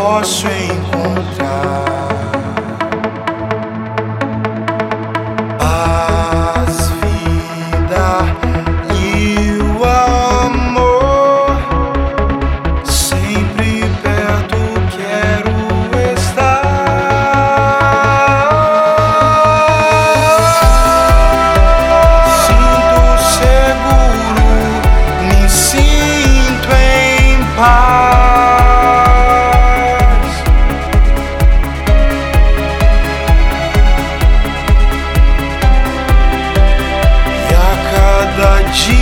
posso encontrar. Paz, vida e o amor. Sempre perto quero estar. Sinto seguro, me sinto em paz. Jesus.